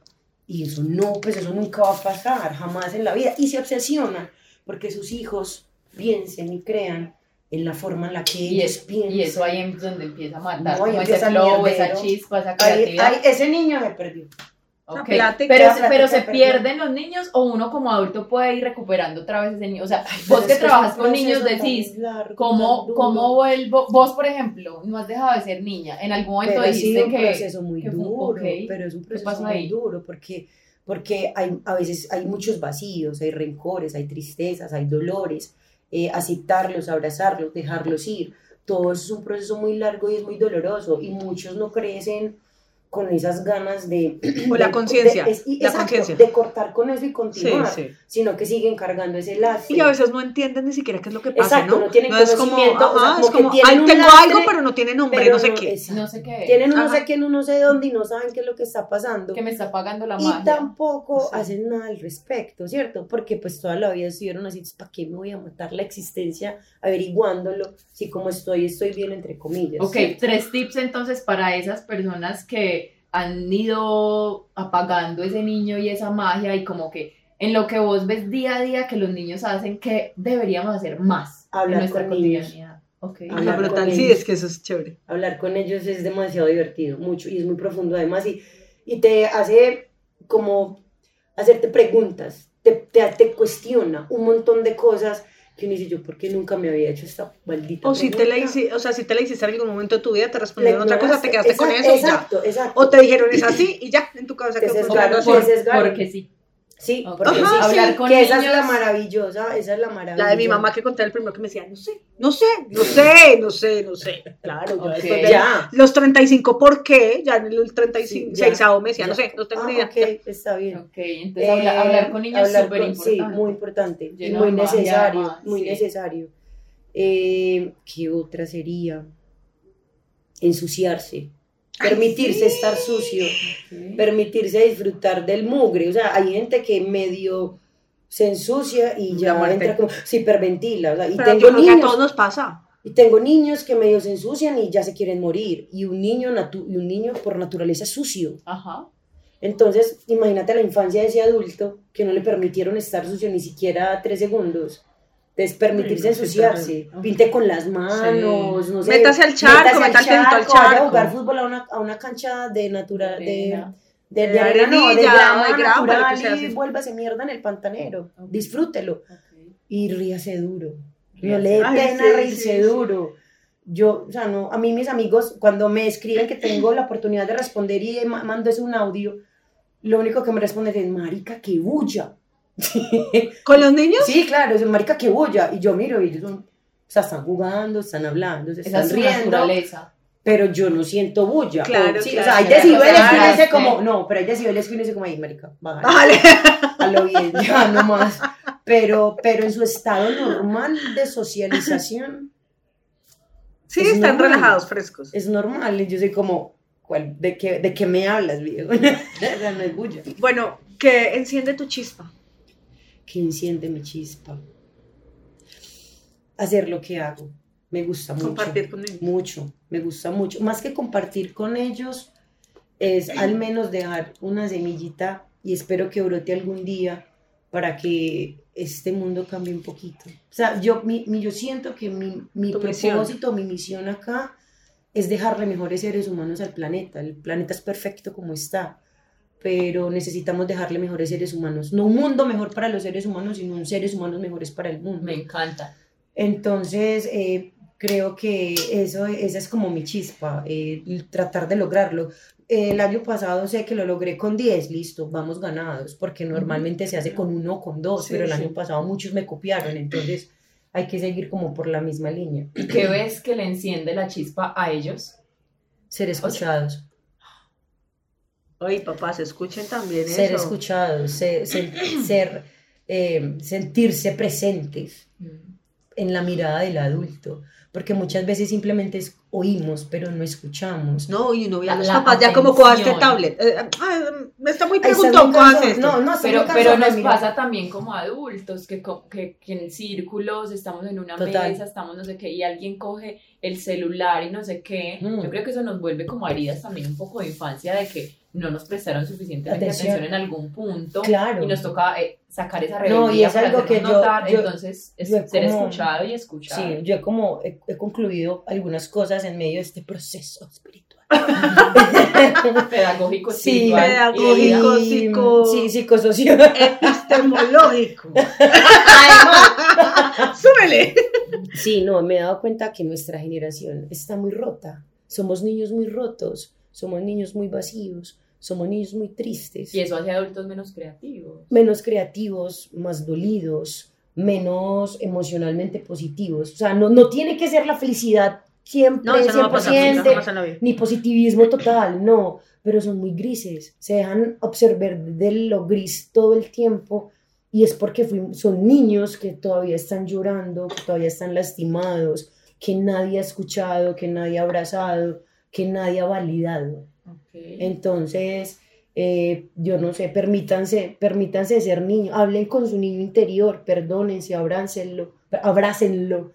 Y eso no, pues eso nunca va a pasar, jamás en la vida. Y se obsesionan porque sus hijos piensen y crean en la forma en la que Y, ellos es- piensan. y eso ahí es donde empieza a matar, No, como ese empieza el flow, esa mierdero. chispa, esa Ahí- creatividad. ahí- ese niño me perdió. Ok, plática, Pero, plática, pero se perdón. pierden los niños o uno como adulto puede ir recuperando otra vez ese niño. O sea, Pero vos que trabajas un con niños decís, largo, ¿cómo. ¿cómo vuelvo? Vos, por ejemplo, no has dejado de ser niña. En algún momento pero dijiste un que... proceso muy que duro, ok. pero es un proceso muy ahí? duro porque, porque hay, a veces hay muchos vacíos, hay rencores, hay tristezas, hay dolores, eh, aceptarlos, abrazarlos, dejarlos ir. Todo eso es un proceso muy largo y es muy doloroso y muchos no crecen con esas ganas de... *clears throat* O la conciencia, es- y- la conciencia. De cortar con eso y Sí, continuar, sí. sino que siguen cargando ese lastre. Y a veces no entienden ni siquiera qué es lo que pasa, Exacto, ¿no? no tienen es como, conocimiento, o sea, ajá, como es que como, tienen "Ay, un tengo lastre, algo, pero no tiene nombre, no sé no- qué. exacto. No sé qué. Tienen un no Ajá, sé qué no sé dónde y no saben qué es lo que está pasando. que me está pagando la y magia. tampoco Sí. hacen nada al respecto, ¿cierto? Porque pues toda la vida estuvieron así, ¿para qué me voy a matar la existencia averiguándolo si como estoy, estoy bien entre comillas? Ok, ¿cierto? tres tips entonces para esas personas que han ido apagando ese niño y esa magia y como que en lo que vos ves día a día que los niños hacen, que deberíamos hacer más Hablar en nuestra con niños. cotidianidad? Ok. Hablar con sí, ellos. es que eso es chévere. Hablar con ellos es demasiado divertido, mucho, y es muy profundo además, y, y te hace como hacerte preguntas, te, te, te cuestiona un montón de cosas que uno dice, yo, ¿por qué nunca me había hecho esta maldita O si te la pregunta? hice, o sea, si te la hiciste en algún momento de tu vida, te respondieron otra cosa, te quedaste con Exacto, eso y ya. Exacto, exacto. O te dijeron es así y ya, en tu cabeza sesgaron. Porque sí. Sí, porque Ajá, sí, Hablar sí, con que esa es la niños. maravillosa, esa es la maravilla. La de mi mamá que conté el primero que me decía, no sé, no sé, no sé, no sé, no sé. Claro, yo Ok. después de Ya. los 35, ¿por qué? Ya en el 36 Sí, ya. me decía, no Ya. sé, no tengo Ah, ni idea. ok, está bien. Ok, entonces Eh, habla- hablar con niños es súper importante. Sí, muy importante. Y muy necesario, muy sí. necesario. Eh, ¿Qué otra sería? Ensuciarse. Permitirse estar sucio. Permitirse disfrutar del mugre. O sea, hay gente que medio se ensucia y ya entra como, se hiperventila. o sea, y Pero tengo a niños. todos nos pasa. Y tengo niños que medio se ensucian y ya se quieren morir. Y un niño, natu- y un niño por naturaleza es sucio. Ajá. Entonces, imagínate la infancia de ese adulto que no le permitieron estar sucio ni siquiera tres segundos. Entonces, permitirse no, sí, ensuciarse. Pinte con las manos, no sé. Métase al charco, métase al vaya a charco. jugar fútbol a una, a una cancha de natural, de, Arena. de, de De arena, no, de grama de grama, lo que natural sea, y sí. vuélvase mierda en el pantanero. Disfrútelo. Y ríase duro. No le pena sí, reírse sí, sí. duro. Yo, o sea, no, a mí mis amigos, cuando me escriben que tengo la oportunidad de responder y ma- mando ese un audio, lo único que me responden es, marica, que bulla. *laughs* ¿Con los niños? sí, claro, es marica, que bulla. Y yo miro y ellos son, o sea, están jugando, están hablando, se Esa están es riendo, naturaleza. pero yo no siento bulla. Claro, O, sí, claro. o sea, hay decibeles que uno dice como, no, pero hay decibeles que uno dice como, ay, marica, bájale Vale. a lo bien, ya no más. Pero, pero en su estado normal de socialización Sí, Es están normal. relajados, frescos. es normal. Y yo soy como, ¿cuál, de, qué, ¿de qué me hablas, viejo? *laughs* No es bulla. Bueno, que enciende tu chispa. Que enciende mi chispa. Hacer lo que hago. Me gusta mucho. Compartir con ellos. Mucho, me gusta mucho. Más que compartir con ellos, es al menos dejar una semillita y espero que brote algún día para que este mundo cambie un poquito. O sea, yo, mi, mi- yo siento que mi, mi Tu misión. propósito, mi misión acá es dejarle mejores seres humanos al planeta. El planeta es perfecto como está, pero necesitamos dejarle mejores seres humanos. No un mundo mejor para los seres humanos, sino un seres humanos mejores para el mundo. Me encanta. Entonces, eh, creo que eso, esa es como mi chispa, eh, tratar de lograrlo. El año pasado sé que lo logré con 10, listo, vamos ganados, porque normalmente se hace con uno o con dos, Sí, pero el sí. año pasado muchos me copiaron, entonces hay que seguir como por la misma línea. ¿Y qué ves que le enciende la chispa a ellos? Ser escuchados, Oye, papás, escuchen también ser eso. escuchados, ser, ser, *clears throat* ser, eh, sentirse presentes. en la mirada del adulto, porque muchas veces simplemente es- oímos, pero no escuchamos. No, y uno ve a los papás ya como cojas atención. tablet. Eh, ah, me está muy preguntón, esto. No, no, Pero, pero nos mira. pasa también como adultos, que, que, que en círculos estamos en una Total. mesa, estamos no sé qué, y alguien coge el celular y no sé qué. Mm. Yo creo que eso nos vuelve como heridas también un poco de infancia de que no nos prestaron suficientemente Atención. atención, en algún punto Claro. y nos toca eh, sacar esa No, rebeldía y es para algo que notar, yo- entonces es yo he ser como- escuchado y escuchado. Sí, yo he como he, he concluido algunas cosas en medio de este proceso espiritual. *laughs* Pedagógico, Sí, pedagógico. y- psico- Sí, psicosocial. Epistemológico. *laughs* *laughs* Súbele. Sí, no, me he dado cuenta que nuestra generación está muy rota. Somos niños muy rotos, somos niños muy vacíos, somos niños muy tristes, Y eso hace adultos menos creativos. menos creativos, más dolidos, menos emocionalmente positivos. O sea, no, no tiene que ser la felicidad siempre, No, eso no va a pasar. eso no 100%, pasa en la vida. ni positivismo total, no, pero son muy grises, se dejan observar de lo gris todo el tiempo y es porque son niños que todavía están llorando, que todavía están lastimados, que nadie ha escuchado, que nadie ha abrazado, que nadie ha validado. Entonces, eh, yo no sé, permítanse, permítanse ser niños, hablen con su niño interior, perdónense, abrácenlo, abrácenlo,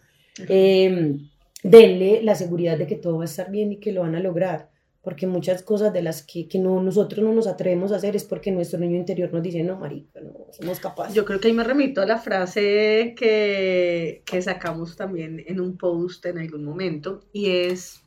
eh, denle la seguridad de que todo va a estar bien y que lo van a lograr, porque muchas cosas de las que, que no, nosotros no nos atrevemos a hacer es porque nuestro niño interior nos dice, no, marica, no somos capaces. Yo creo que ahí me remito a la frase que, que sacamos también en un post en algún momento y es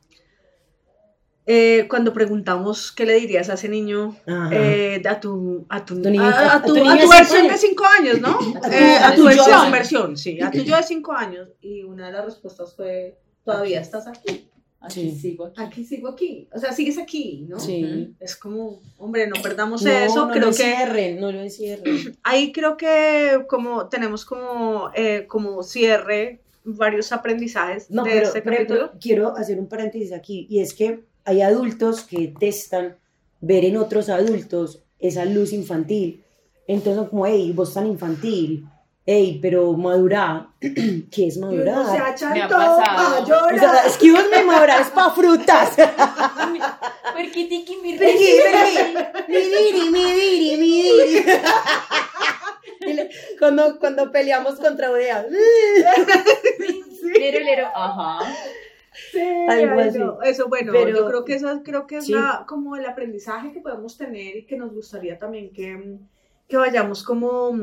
eh, cuando preguntamos qué le dirías a ese niño, eh, a tu, a tu, Tu niño- a, a tu, a tu versión de años. cinco años, ¿no? *laughs* A tu- Eh, a tu versión, versión, sí, a tu yo de cinco años. Y una de las respuestas fue, todavía estás aquí, Aquí Sí. sigo aquí. aquí sigo aquí, o sea, sigues aquí, ¿no? Sí. Es como, hombre, no perdamos No, eso, no creo lo que encierren, no lo encierren. *clears throat* ahí creo que como tenemos como, eh, como cierre varios aprendizajes No, de pero, este capítulo. quiero hacer un paréntesis aquí, y es que hay adultos que detestan ver en otros adultos esa luz infantil. Entonces, como, hey, vos tan infantil, hey, pero madurá, *clears throat* ¿qué es madurar? Me ha pasado. O sea, excuse me, madurar es pa' frutas. *laughs* Porque tiki mi pergi. Mi diri, mi diri, mi diri. *laughs* Cuando, cuando peleamos contra Odea. *laughs* Lero, lero, ajá. Sí, Algo ay, así. no, Eso, bueno, Pero- yo creo que eso creo que es Sí. la- como el aprendizaje que podemos tener y que nos gustaría también que, que vayamos como,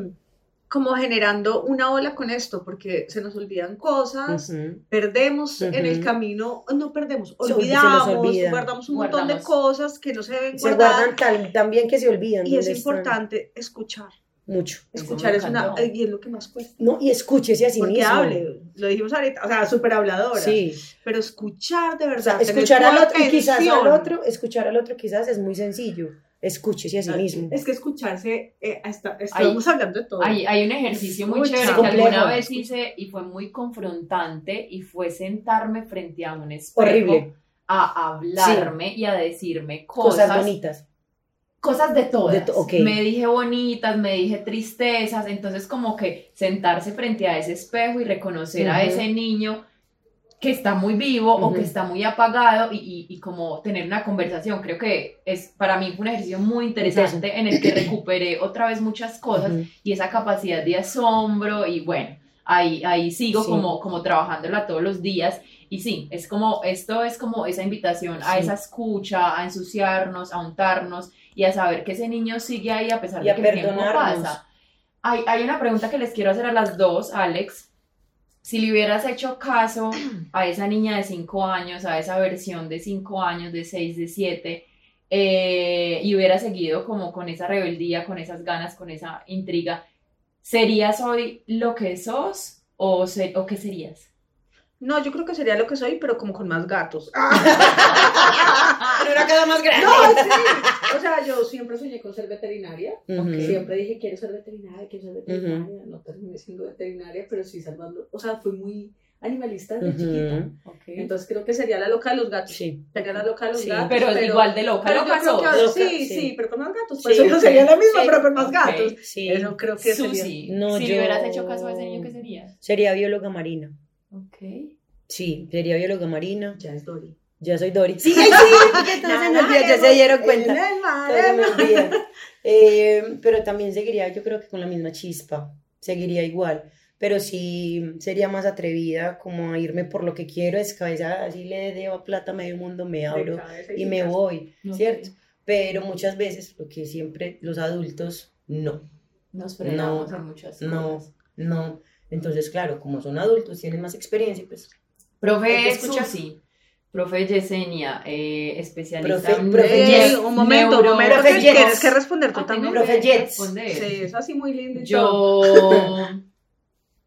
como generando una ola con esto, porque se nos olvidan cosas, perdemos en el camino, no perdemos, Se- se olvidamos, olvida. guardamos un montón de cosas que no se deben Se guardar. guardan tan, tan bien que se olvidan. Y es están. importante escuchar. Mucho. Escuchar es, una, y es lo que más cuesta. No, y escúchese a sí Porque mismo. hable, lo dijimos ahorita, o sea, súper habladora. Sí. Pero escuchar de O verdad. sea, escuchar al otro, y quizás al otro, escuchar al otro quizás es muy sencillo. Escúchese a sí mismo. Es que escucharse, eh, estamos hablando de todo. Hay, hay un ejercicio muy Muy chévere que alguna vez hice y fue muy confrontante y fue sentarme frente a un espejo Horrible. a hablarme y a decirme Cosas, cosas, bonitas. cosas de todas. De to- ok. Me dije bonitas, me dije tristezas, entonces como que sentarse frente a ese espejo y reconocer a ese niño que está muy vivo o que está muy apagado y, y- y como tener una conversación. Creo que es para mí fue un ejercicio muy interesante en el que recuperé otra vez muchas cosas y esa capacidad de asombro y bueno, ahí, ahí sigo Sí. como, como trabajándola todos los días y sí, es como, esto es como esa invitación a Sí. esa escucha, a ensuciarnos, a untarnos y a saber que ese niño sigue ahí a pesar Y de a que el tiempo pasa. Hay, hay una pregunta que les quiero hacer a las dos, Alex. Si le hubieras hecho caso a esa niña de 5 años, a esa versión de 5 años, de 6, de 7, eh, y hubiera seguido como con esa rebeldía, con esas ganas, con esa intriga, ¿serías hoy lo que sos o qué serías? No, yo creo que sería lo que soy, pero como con más gatos. *laughs* Pero una cosa más grande. No, sí. O sea, yo siempre soñé con ser veterinaria. Ujú. Siempre dije, quiero ser veterinaria, quiero ser veterinaria. No terminé siendo veterinaria, pero sí salvando. O sea, fui muy animalista desde chiquita. Ujú. Entonces creo que sería la loca de los gatos. Sí. Sería la loca de los Sí. gatos. Pero, igual de loca, pero loca yo creo que sos. ahora- Loca, sí, sí. sí, pero con más gatos. Sí, Pues eso ok. sería la misma, Sí. pero con más gatos. Sí. Eso creo que sería. Susi, No, si yo- le hubieras hecho caso a ese niño, ¿qué serías? Sería bióloga marina. Ok. Sí, sería bióloga marina. Ya es Dori. Ya soy Dori. Sí, ay, sí, se me ya se dieron cuenta. Olvida. *laughs* Eh, pero también seguiría, yo creo que con la misma chispa, seguiría igual. Pero sí sería más atrevida, como a irme por lo que quiero, es cabeza, así le debo plata a medio mundo, me abro y me voy, Ok. ¿cierto? Pero muchas veces, lo que siempre los adultos, no, Nos frenamos No, en muchas no, cosas. no. Entonces, claro, como son adultos, tienen más experiencia, pues Profe que escuchar. Susi, profe Yesenia, eh, especialista Profe- en profe Yes. un momento, un neuro- momento, Profe que Yes. tienes que responder tú Ah, también. Profe Jets. Sí, es así muy lindo. y todo. Yo, *laughs*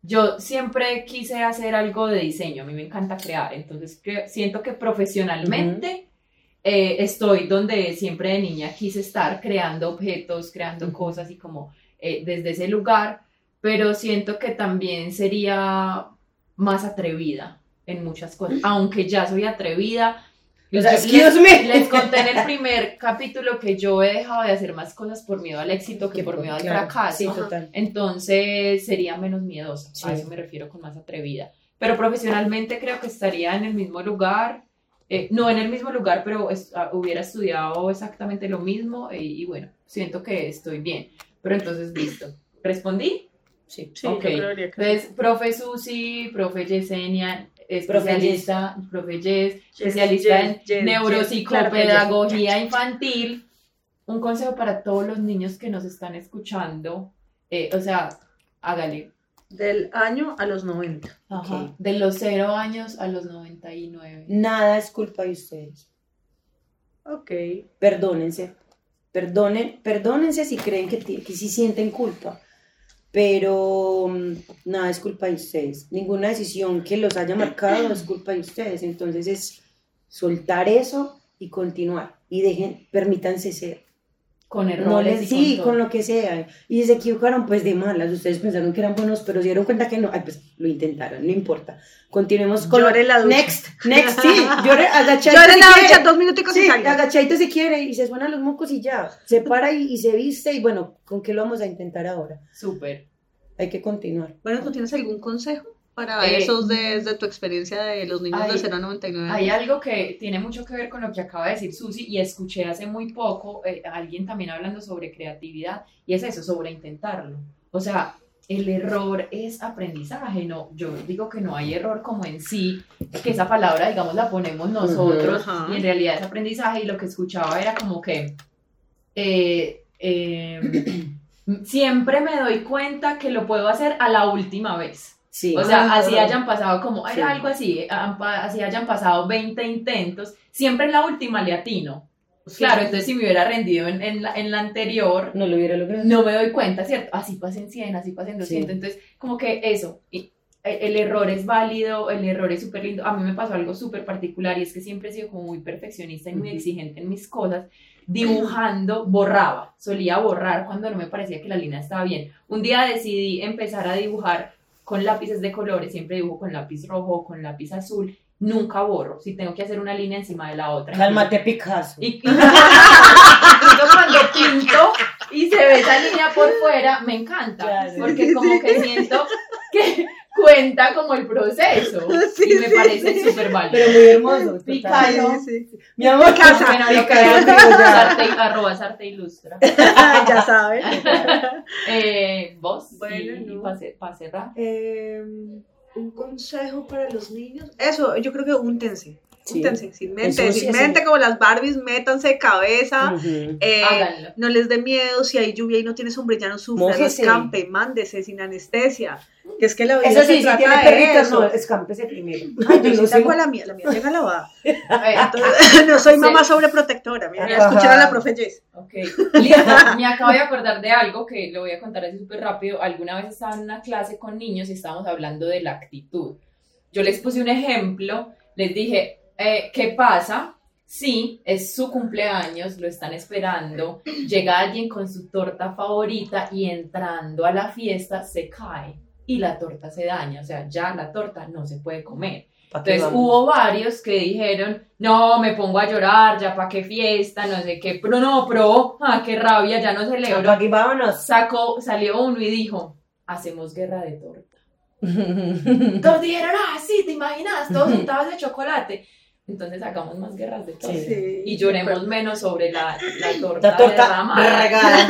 yo siempre quise hacer algo de diseño, a mí me encanta crear, entonces siento que profesionalmente eh, estoy donde siempre de niña quise estar, creando objetos, creando cosas y como eh, desde ese lugar, pero siento que también sería más atrevida en muchas cosas, aunque ya soy atrevida. O sea, les- me. les conté en el primer capítulo que yo he dejado de hacer más cosas por miedo al éxito que, por miedo al claro, fracaso. Sí, total. Entonces sería menos miedosa, a Sí. eso me refiero con más atrevida. Pero profesionalmente creo que estaría en el mismo lugar, eh, no en el mismo lugar, pero es- ah, hubiera estudiado exactamente lo mismo eh, y, bueno, siento que estoy bien. Pero entonces, listo. ¿Respondí? Sí. Sí, Ok. yo creería que Entonces, profe Susi, profe Yesenia, especialista, profe Yes, especialista en Yes, yes, neuropsicopedagogía infantil. Un consejo para todos los niños que nos están escuchando, eh, o sea, hágale. Del año a los 90. Ajá, Ok. De los 0 años a los 99. Nada es culpa de ustedes. Ok. Perdónense. Perdonen, perdónense si creen que, que sí sienten culpa. Pero mm, nada es culpa de ustedes. Ninguna decisión que los haya marcado es culpa de ustedes. Entonces es soltar eso y continuar. Y dejen, permítanse ser. Con No errores les, y sí, con, lo que sea. Y si se equivocaron, pues de malas. Ustedes pensaron que eran buenos, pero se dieron cuenta que no. Ay, pues lo intentaron, no importa. Continuemos con Llore la ducha. Next, next, sí. Llore, agachadito. Si la quiere. ducha, dos minuticos y salga. agachadito se quiere y se suenan los mocos y ya. Se para y, y se viste y bueno, ¿con qué lo vamos a intentar ahora? Súper. Hay que continuar. Bueno, ¿tú tienes algún consejo para Eh, esos de- desde tu experiencia de los niños Ay, de 0 a 99 Hay algo que tiene mucho que ver con lo que acaba de decir Susi y escuché hace muy poco eh, a alguien también hablando sobre creatividad y es eso, sobre intentarlo. O sea, el error es aprendizaje, no, yo digo que no hay error como en sí, que esa palabra, digamos, la ponemos nosotros y en realidad es aprendizaje y lo que escuchaba era como que eh, eh, *clears throat* siempre me doy cuenta que lo puedo hacer a la última vez. Sí. O sea, Ah, así hayan pasado como, Sí. algo así, así hayan pasado 20 intentos, siempre en la última le atino. Claro, entonces si me hubiera rendido en, en la, en la anterior, no lo hubiera logrado. no me doy cuenta, ¿cierto? Así pasen 100, así pasen 200, Sí. entonces como que eso, y el, el error es válido, el error es súper lindo. A mí me pasó algo súper particular y es que siempre he sido como muy perfeccionista y muy exigente en mis cosas. Dibujando, borraba, solía borrar cuando no me parecía que la línea estaba bien. Un día decidí empezar a dibujar con lápices de colores, siempre dibujo con lápiz rojo o con lápiz azul, nunca borro, si tengo que hacer una línea encima de la otra. Cálmate, Picasso. Y, *laughs* y- cuando pinto y se ve esa línea por fuera, me encanta, Claro. porque como que siento que cuenta como el proceso *laughs* Sí, y me sí, parece sí. súper válido. Pero muy hermoso. Picayo. Sí, sí. Mi amor. *laughs* Sarte- arroba Sarte Ilustra. *laughs* ya saben. Eh, ¿Vos? Bueno, y, no. para cerrar. Eh, un consejo para los niños. Eso, yo creo que úntense. Sí. Úntense, sin mente, sí, sin mente sí. como las Barbies, métanse de cabeza. Ujú. eh, Háganlo. no les dé miedo, si hay lluvia y no tiene sombrilla, no sufra, no Mójese. escampe, mándese sin anestesia. Que es que la vida Eso se sí, si trata tiene de perritos, eso. no, escámpese primero. *laughs* Ay, yo no sí tengo la mía, la mía llega lavada. *laughs* Entonces, *laughs* no soy Sí. mamá sobreprotectora. Mira, Ajá. escuchar a la profe Jess. Ok, listo. Me acabo de acordar de algo que lo voy a contar así súper rápido. Alguna vez estaba en una clase con niños y estábamos hablando de la actitud. Yo les puse un ejemplo, les dije, eh, ¿qué pasa si es su cumpleaños, lo están esperando, llega alguien con su torta favorita y entrando a la fiesta se cae y la torta se daña? O sea, ya la torta no se puede comer. ¿Pa' qué Entonces vamos? hubo varios que dijeron, no, me pongo a llorar, ya para qué fiesta, no sé qué, pero no, pro, ah, qué rabia, ya no ¿Pa' celebro. qué vámonos? Sacó, salió uno y dijo, hacemos guerra de torta. *laughs* Todos dijeron, ah, sí, te imaginas, todos *laughs* untados de chocolate. Entonces hagamos más guerras de todo. Sí. Y lloremos menos sobre la, la torta, La torta derramada. regada.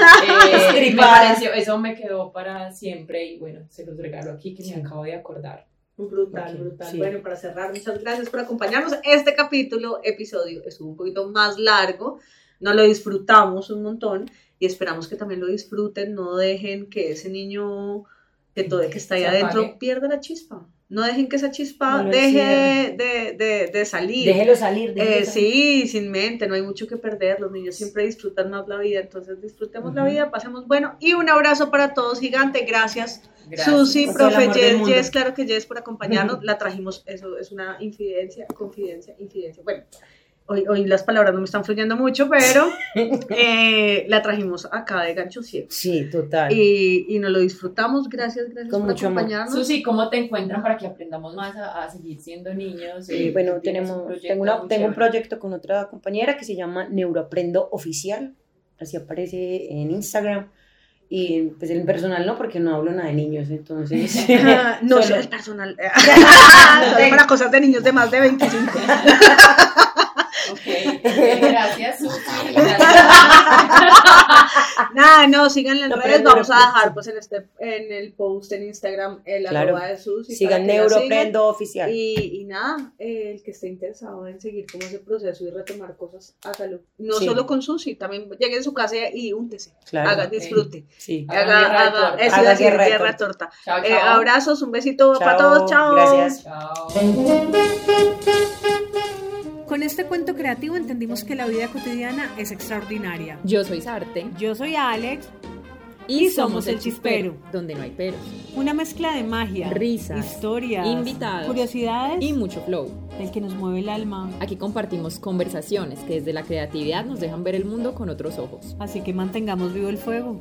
Eh, me pareció, eso me quedó para siempre y bueno, se los regalo aquí que Sí. me acabo de acordar. Brutal, brutal. sí. Bueno, para cerrar, muchas gracias por acompañarnos. Este capítulo, episodio, estuvo un poquito más largo. No lo disfrutamos un montón y esperamos que también lo disfruten. No dejen que ese niño que todo que está ahí adentro apague. pierda la chispa. No dejen que esa chispa No deje de, de- de salir. Déjelo salir. déjelo Eh, salir. sí, sin mente, no hay mucho que perder. Los niños siempre disfrutan más la vida, entonces disfrutemos la Ujú. vida, pasemos bueno. Y un abrazo para todos, gigante. Gracias, Gracias. Susi, el profe Jess. Jess, claro que Jess por *laughs* acompañarnos. La trajimos, eso es una infidencia, confidencia, infidencia. Bueno, hoy, hoy las palabras no me están fluyendo mucho, pero *laughs* eh, la trajimos acá de gancho ciego. Sí, total. Y, y nos lo disfrutamos. Gracias, gracias Con por mucho amor. acompañarnos. Susi, ¿cómo te encuentran para que aprendamos más a, a seguir siendo niños? Eh, Eh, bueno, un tenemos, proyecto tengo, una- tengo un proyecto con otra compañera que se llama Neuroaprendo Oficial, así aparece en Instagram. Y pues en personal no, porque no hablo nada de niños, entonces. *laughs* *laughs* No Solo- el personal. Solo para cosas de niños de más de 25. Gracias, Susi. *laughs* Nada, no, síganla en No, redes. Vamos a Neuroprendo. dejar pues en este en el post en Instagram el Claro. arroba de Susi. Sigan para que la Neuroaprendo Oficial. Y, y nada, eh, el que esté interesado en seguir como ese proceso y retomar cosas, hágalo. No Sí. solo con Susi, también llegue a su casa y úntese. Claro. haga, disfrute. Sí. Haga, haga, Haga iba a decir, guerra de guerra de torta. Chao, Eh, abrazos, un besito para todos, chao. gracias. Chao. Con este cuento creativo entendimos que la vida cotidiana es extraordinaria. Yo soy Sarte Yo soy Alex, y, Y somos El Chispero. donde no hay peros una mezcla de magia, Risas, historias, invitados curiosidades, y mucho flow. el que nos mueve el alma. Aquí compartimos conversaciones que desde la creatividad nos dejan ver el mundo con otros ojos. Así que mantengamos vivo el fuego.